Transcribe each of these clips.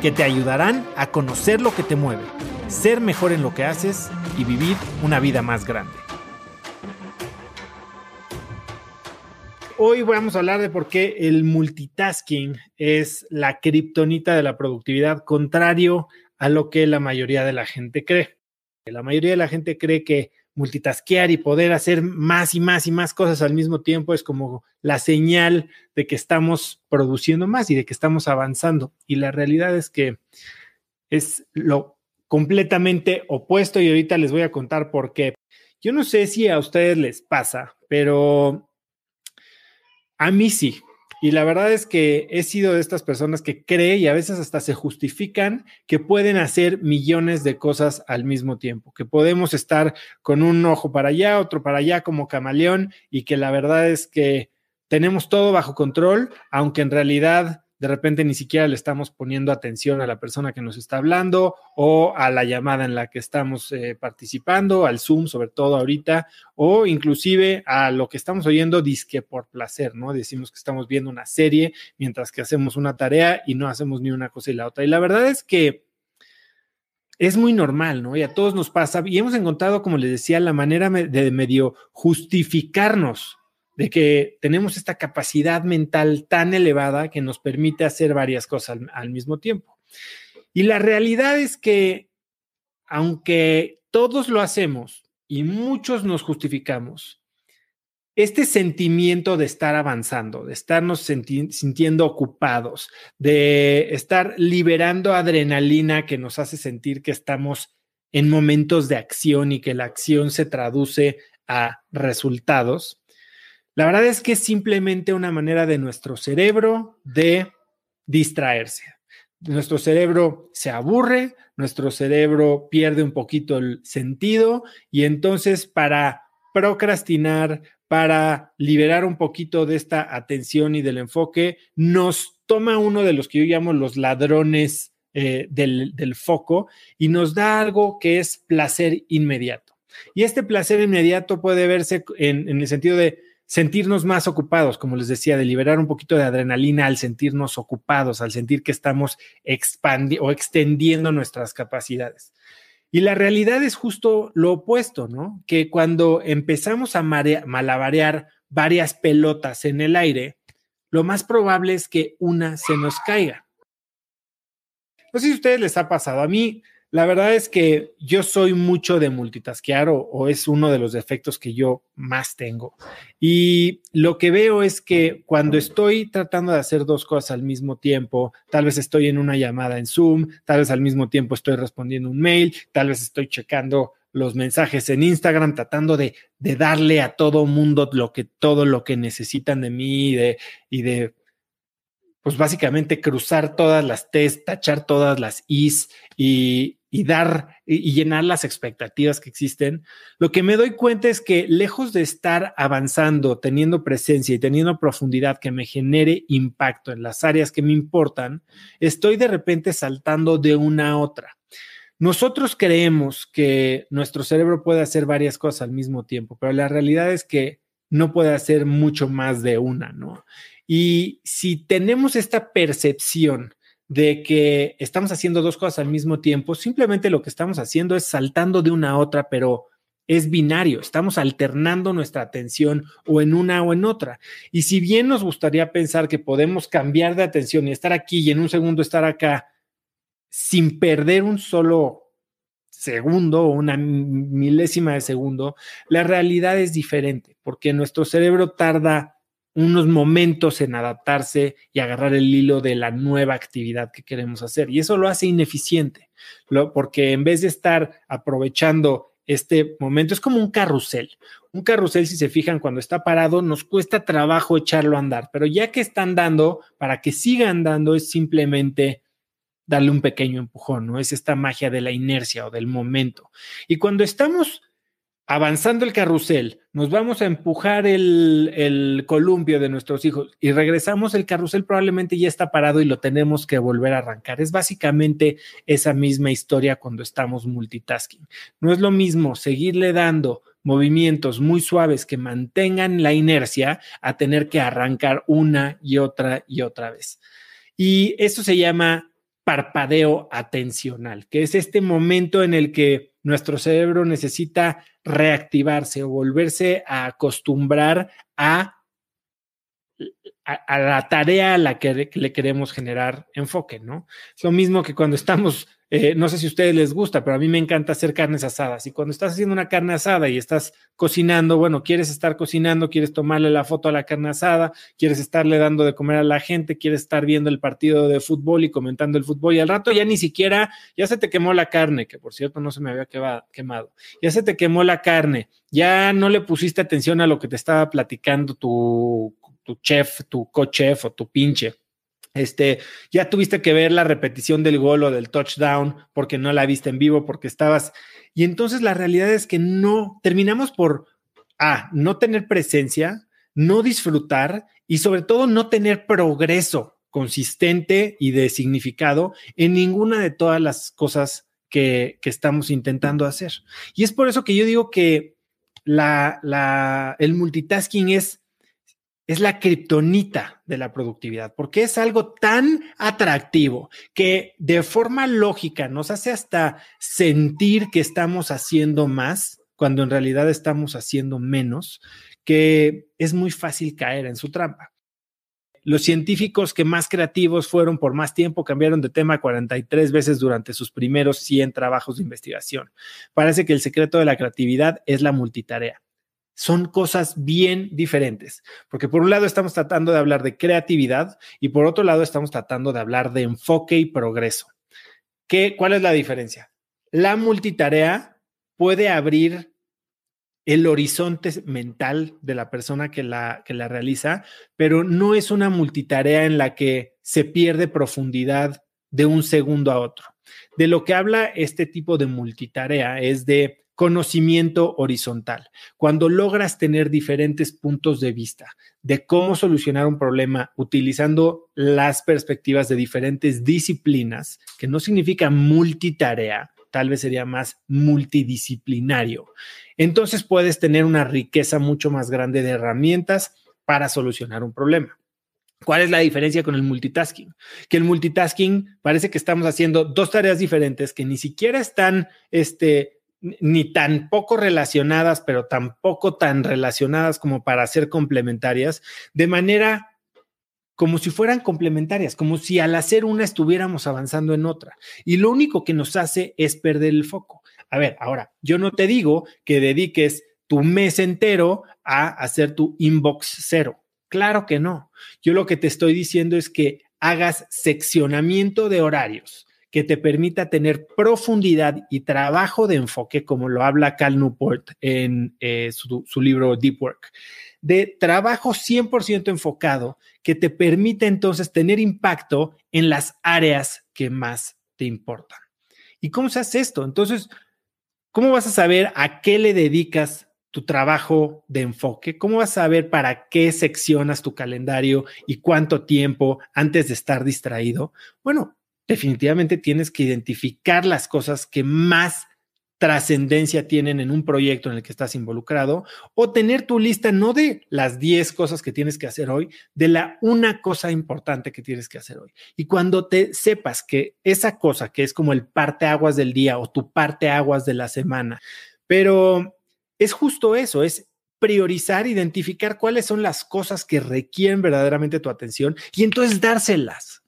que te ayudarán a conocer lo que te mueve, ser mejor en lo que haces y vivir una vida más grande. Hoy vamos a hablar de por qué el multitasking es la kriptonita de la productividad, contrario a lo que la mayoría de la gente cree. La mayoría de la gente cree que multitasquear y poder hacer más y más y más cosas al mismo tiempo es como la señal de que estamos produciendo más y de que estamos avanzando. Y la realidad es que es lo completamente opuesto y ahorita les voy a contar por qué. Yo no sé si a ustedes les pasa, pero a mí sí. Y la verdad es que he sido de estas personas que cree y a veces hasta se justifican que pueden hacer millones de cosas al mismo tiempo, que podemos estar con un ojo para allá, otro para allá como camaleón y que la verdad es que tenemos todo bajo control, aunque en realidad de repente ni siquiera le estamos poniendo atención a la persona que nos está hablando o a la llamada en la que estamos eh, participando, al Zoom, sobre todo ahorita, o inclusive a lo que estamos oyendo disque por placer, ¿no? Decimos que estamos viendo una serie mientras que hacemos una tarea y no hacemos ni una cosa y la otra. Y la verdad es que es muy normal, ¿no? Y a todos nos pasa y hemos encontrado, como les decía, la manera de medio justificarnos de que tenemos esta capacidad mental tan elevada que nos permite hacer varias cosas al, mismo tiempo. Y la realidad es que, aunque todos lo hacemos y muchos nos justificamos, este sentimiento de estar avanzando, de estarnos sintiendo ocupados, de estar liberando adrenalina que nos hace sentir que estamos en momentos de acción y que la acción se traduce a resultados, la verdad es que es simplemente una manera de nuestro cerebro de distraerse. Nuestro cerebro se aburre, nuestro cerebro pierde un poquito el sentido y entonces para procrastinar, para liberar un poquito de esta atención y del enfoque, nos toma uno de los que yo llamo los ladrones eh, del, foco y nos da algo que es placer inmediato. Y este placer inmediato puede verse en el sentido de sentirnos más ocupados, como les decía, de liberar un poquito de adrenalina al sentirnos ocupados, al sentir que estamos expandiendo o extendiendo nuestras capacidades. Y la realidad es justo lo opuesto, ¿no? Que cuando empezamos a malabarear varias pelotas en el aire, lo más probable es que una se nos caiga. No sé si a ustedes les ha pasado. A mí, la verdad es que yo soy mucho de multitasquear o, es uno de los defectos que yo más tengo. Y lo que veo es que cuando estoy tratando de hacer dos cosas al mismo tiempo, tal vez estoy en una llamada en Zoom, tal vez al mismo tiempo estoy respondiendo un mail, tal vez estoy checando los mensajes en Instagram, tratando de, darle a todo mundo lo que, todo lo que necesitan de mí de, y de pues básicamente cruzar todas las T's, tachar todas las I's y, dar y, llenar las expectativas que existen, lo que me doy cuenta es que lejos de estar avanzando, teniendo presencia y teniendo profundidad que me genere impacto en las áreas que me importan, estoy de repente saltando de una a otra. Nosotros creemos que nuestro cerebro puede hacer varias cosas al mismo tiempo, pero la realidad es que no puede hacer mucho más de una, ¿no? Y si tenemos esta percepción de que estamos haciendo dos cosas al mismo tiempo, simplemente lo que estamos haciendo es saltando de una a otra, pero es binario, estamos alternando nuestra atención o en una o en otra. Y si bien nos gustaría pensar que podemos cambiar de atención y estar aquí y en un segundo estar acá sin perder un solo segundo o una milésima de segundo, la realidad es diferente porque nuestro cerebro tarda unos momentos en adaptarse y agarrar el hilo de la nueva actividad que queremos hacer. Y eso lo hace ineficiente, porque en vez de estar aprovechando este momento, es como un carrusel. Un carrusel, si se fijan, cuando está parado, nos cuesta trabajo echarlo a andar, pero ya que está andando, para que siga andando, es simplemente darle un pequeño empujón, ¿no? Es esta magia de la inercia o del momento. Y cuando estamos avanzando el carrusel, nos vamos a empujar el, columpio de nuestros hijos y regresamos, el carrusel probablemente ya está parado y lo tenemos que volver a arrancar. Es básicamente esa misma historia cuando estamos multitasking. No es lo mismo seguirle dando movimientos muy suaves que mantengan la inercia a tener que arrancar una y otra y otra vez. Y eso se llama parpadeo atencional, que es este momento en el que nuestro cerebro necesita reactivarse o volverse a acostumbrar a, a, la tarea a la que le queremos generar enfoque, ¿no? Es lo mismo que cuando estamos eh, no sé si a ustedes les gusta, pero a mí me encanta hacer carnes asadas. Y cuando estás haciendo una carne asada y estás cocinando, bueno, quieres estar cocinando, quieres tomarle la foto a la carne asada, quieres estarle dando de comer a la gente, quieres estar viendo el partido de fútbol y comentando el fútbol. Y al rato ya ni siquiera, ya se te quemó la carne, que por cierto no se me había quemado. Ya se te quemó la carne, ya no le pusiste atención a lo que te estaba platicando tu, tu chef, tu co-chef o tu pinche este, ya tuviste que ver la repetición del gol o del touchdown porque no la viste en vivo, porque estabas. Y entonces la realidad es que no, terminamos por, A, no tener presencia, no disfrutar y sobre todo no tener progreso consistente y de significado en ninguna de todas las cosas que, que estamos intentando hacer. Y es por eso que yo digo que la, la, el multitasking es es la kriptonita de la productividad, porque es algo tan atractivo que de forma lógica nos hace hasta sentir que estamos haciendo más cuando en realidad estamos haciendo menos, que es muy fácil caer en su trampa. Los científicos que más creativos fueron por más tiempo cambiaron de tema 43 veces durante sus primeros 100 trabajos de investigación. Parece que el secreto de la creatividad es la multitarea son cosas bien diferentes, porque por un lado estamos tratando de hablar de creatividad y por otro lado estamos tratando de hablar de enfoque y progreso. ¿Qué, ¿Cuál es la diferencia? La multitarea puede abrir el horizonte mental de la persona que la, que la realiza, pero no es una multitarea en la que se pierde profundidad de un segundo a otro. De lo que habla este tipo de multitarea es de conocimiento horizontal, cuando logras tener diferentes puntos de vista de cómo solucionar un problema utilizando las perspectivas de diferentes disciplinas, que no significa multitarea, tal vez sería más multidisciplinario. Entonces puedes tener una riqueza mucho más grande de herramientas para solucionar un problema. ¿Cuál es la diferencia con el multitasking? Que el multitasking parece que estamos haciendo dos tareas diferentes que ni siquiera están este, ni tan poco relacionadas, pero tampoco tan relacionadas como para ser complementarias, de manera como si fueran complementarias, como si al hacer una estuviéramos avanzando en otra. Y lo único que nos hace es perder el foco. A ver, ahora, yo no te digo que dediques tu mes entero a hacer tu inbox cero. Claro que no. Yo lo que te estoy diciendo es que hagas seccionamiento de horarios que te permita tener profundidad y trabajo de enfoque, como lo habla Cal Newport en eh, su, su, libro Deep Work, de trabajo 100% enfocado que te permita entonces tener impacto en las áreas que más te importan. ¿Y cómo se hace esto? Entonces, ¿cómo vas a saber a qué le dedicas tu trabajo de enfoque? ¿Cómo vas a saber para qué seccionas tu calendario y cuánto tiempo antes de estar distraído? Bueno, definitivamente tienes que identificar las cosas que más trascendencia tienen en un proyecto en el que estás involucrado o tener tu lista no de las 10 cosas que tienes que hacer hoy, de la una cosa importante que tienes que hacer hoy. Y cuando te sepas que esa cosa que es como el parte aguas del día o tu parte aguas de la semana, pero es justo eso, es priorizar, identificar cuáles son las cosas que requieren verdaderamente tu atención y entonces dárselas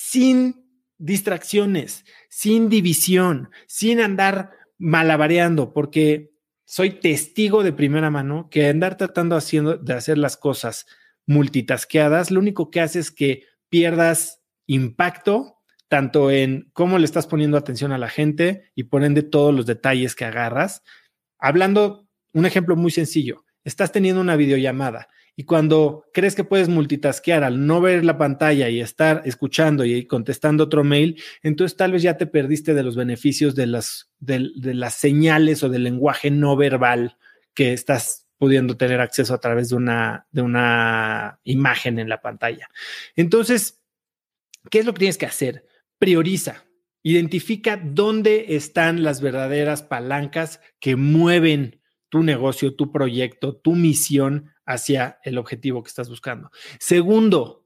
sin distracciones, sin división, sin andar malabareando, porque soy testigo de primera mano que andar tratando haciendo, de hacer las cosas multitasqueadas, lo único que hace es que pierdas impacto tanto en cómo le estás poniendo atención a la gente y por ende todos los detalles que agarras. Hablando, un ejemplo muy sencillo, estás teniendo una videollamada Y cuando crees que puedes multitaskear al no ver la pantalla y estar escuchando y contestando otro mail, entonces tal vez ya te perdiste de los beneficios de las, de, las señales o del lenguaje no verbal que estás pudiendo tener acceso a través de una, de una imagen en la pantalla. Entonces, ¿qué es lo que tienes que hacer? Prioriza, identifica dónde están las verdaderas palancas que mueven tu negocio, tu proyecto, tu misión hacia el objetivo que estás buscando. Segundo,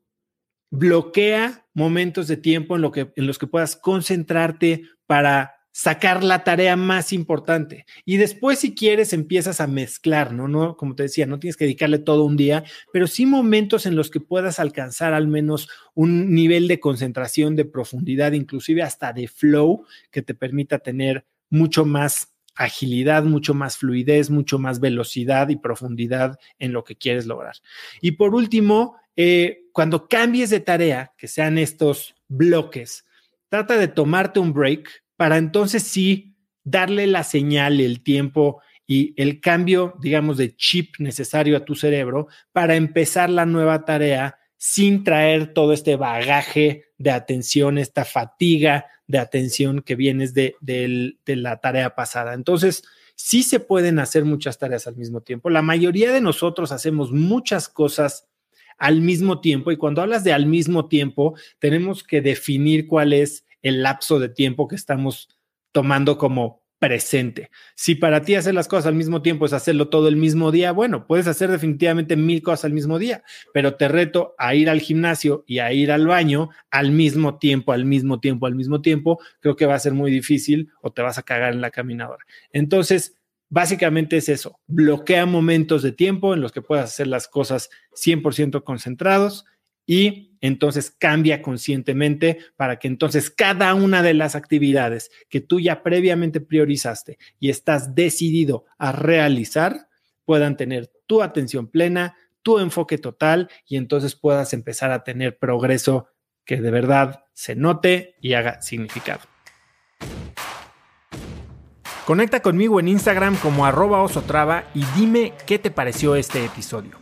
bloquea momentos de tiempo en, que, en los que puedas concentrarte para sacar la tarea más importante. Y después, si quieres, empiezas a mezclar, ¿no? No, como te decía, no tienes que dedicarle todo un día, pero sí momentos en los que puedas alcanzar al menos un nivel de concentración, de profundidad, inclusive hasta de flow, que te permita tener mucho más agilidad, mucho más fluidez, mucho más velocidad y profundidad en lo que quieres lograr. Y por último, eh, cuando cambies de tarea, que sean estos bloques, trata de tomarte un break para entonces sí darle la señal, el tiempo y el cambio, digamos, de chip necesario a tu cerebro para empezar la nueva tarea sin traer todo este bagaje de atención, esta fatiga de atención que vienes de, la tarea pasada. Entonces, sí se pueden hacer muchas tareas al mismo tiempo. La mayoría de nosotros hacemos muchas cosas al mismo tiempo y cuando hablas de al mismo tiempo, tenemos que definir cuál es el lapso de tiempo que estamos tomando como presente. Si para ti hacer las cosas al mismo tiempo es hacerlo todo el mismo día, bueno, puedes hacer definitivamente mil cosas al mismo día, pero te reto a ir al gimnasio y a ir al baño al mismo tiempo, al mismo tiempo, al mismo tiempo. Creo que va a ser muy difícil o te vas a cagar en la caminadora. Entonces, básicamente es eso, bloquea momentos de tiempo en los que puedas hacer las cosas 100% concentrados y entonces cambia conscientemente para que entonces cada una de las actividades que tú ya previamente priorizaste y estás decidido a realizar puedan tener tu atención plena, tu enfoque total y entonces puedas empezar a tener progreso que de verdad se note y haga significado. Conecta conmigo en Instagram como arroba osotrava y dime qué te pareció este episodio.